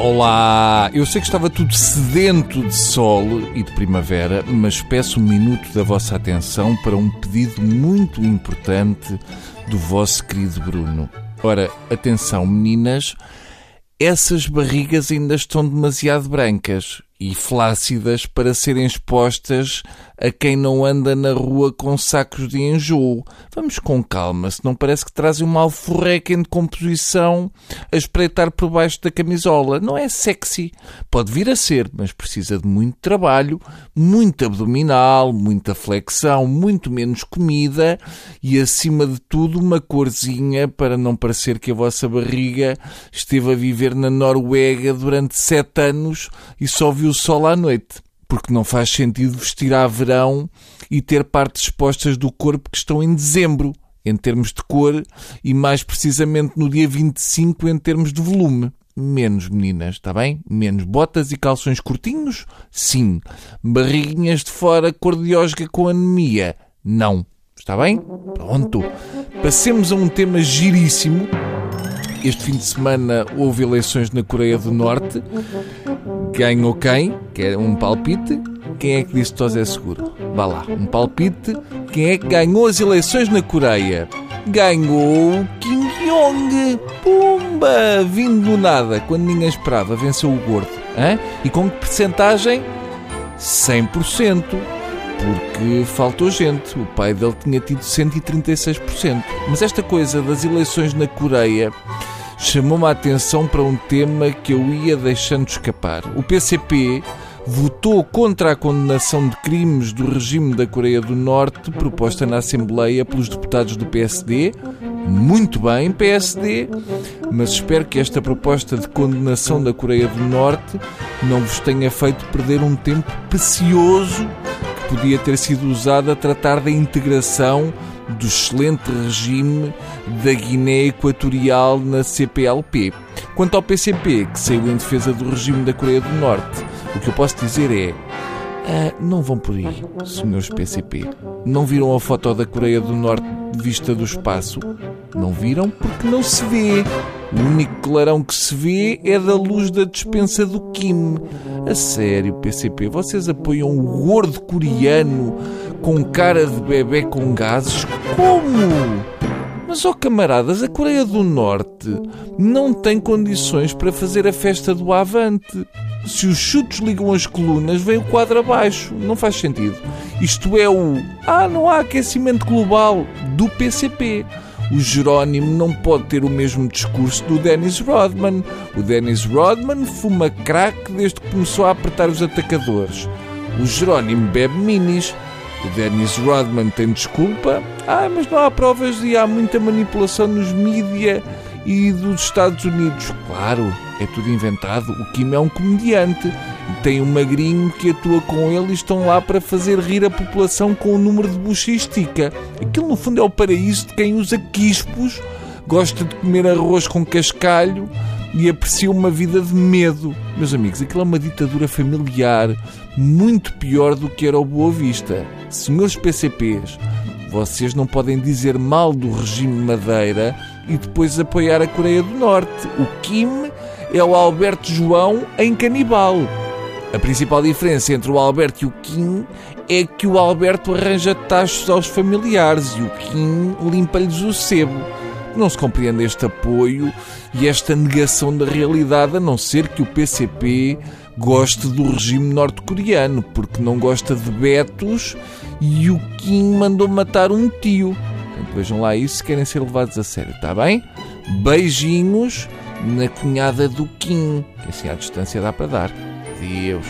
Olá! Eu sei que estava tudo sedento de sol e de primavera, mas peço um minuto da vossa atenção para um pedido muito importante do vosso querido Bruno. Ora, atenção, meninas, essas barrigas ainda estão demasiado brancas e flácidas para serem expostas a quem não anda na rua com sacos de enjoo. Vamos com calma, se não parece que trazem uma alforreca em decomposição a espreitar por baixo da camisola. Não é sexy. Pode vir a ser, mas precisa de muito trabalho, muito abdominal, muita flexão, muito menos comida e, acima de tudo, uma corzinha para não parecer que a vossa barriga esteve a viver na Noruega durante sete anos e só viu o sol à noite porque não faz sentido vestir a verão e ter partes expostas do corpo que estão em dezembro, em termos de cor, e mais precisamente no dia 25 em termos de volume. Menos meninas, está bem? Menos botas e calções curtinhos? Sim. Barriguinhas de fora cor de com anemia? Não. Está bem? Pronto. Passemos a um tema giríssimo. Este fim de semana houve eleições na Coreia do Norte Ganhou quem? Quer um palpite? Quem é que disse que é seguro? Vá lá, um palpite. Quem é que ganhou as eleições na Coreia? Ganhou Kim Jong. Pumba! Vindo do nada, quando ninguém esperava, venceu o gordo. Hã? E com que percentagem? 100%. Porque faltou gente. O pai dele tinha tido 136%. Mas esta coisa das eleições na Coreia chamou-me a atenção para um tema que eu ia deixando escapar. O PCP votou contra a condenação de crimes do regime da Coreia do Norte proposta na Assembleia pelos deputados do PSD. Muito bem, PSD, mas espero que esta proposta de condenação da Coreia do Norte não vos tenha feito perder um tempo precioso que podia ter sido usado a tratar da integração do excelente regime da Guiné Equatorial na CPLP. Quanto ao PCP, que saiu em defesa do regime da Coreia do Norte, o que eu posso dizer é. Ah, não vão por aí, senhores PCP. Não viram a foto da Coreia do Norte vista do espaço? Não viram porque não se vê. O único clarão que se vê é da luz da dispensa do Kim. A sério, PCP, vocês apoiam o gordo coreano com cara de bebê com gases? Como? Mas, ó oh, camaradas, a Coreia do Norte não tem condições para fazer a festa do Avante. Se os chutes ligam as colunas, vem o quadro abaixo. Não faz sentido. Isto é o. Ah, não há aquecimento global do PCP. O Jerónimo não pode ter o mesmo discurso do Dennis Rodman. O Dennis Rodman fuma crack desde que começou a apertar os atacadores. O Jerónimo bebe minis. O Dennis Rodman tem desculpa. Ah, mas não há provas e há muita manipulação nos mídia e dos Estados Unidos. Claro, é tudo inventado. O Kim é um comediante. Tem um magrinho que atua com ele e estão lá para fazer rir a população com o número de bucha. Aquilo no fundo é o paraíso de quem usa quispos, gosta de comer arroz com cascalho e aprecia uma vida de medo. Meus amigos, aquilo é uma ditadura familiar muito pior do que era o Boa Vista. Senhores PCPs, vocês não podem dizer mal do regime Madeira e depois apoiar a Coreia do Norte. O Kim é o Alberto João em canibal. A principal diferença entre o Alberto e o Kim é que o Alberto arranja tachos aos familiares e o Kim limpa-lhes o sebo. Não se compreende este apoio e esta negação da realidade, a não ser que o PCP goste do regime norte-coreano, porque não gosta de betos e o Kim mandou matar um tio. Portanto, vejam lá isso se querem ser levados a sério, está bem? Beijinhos na cunhada do Kim, assim à distância dá para dar. Deus.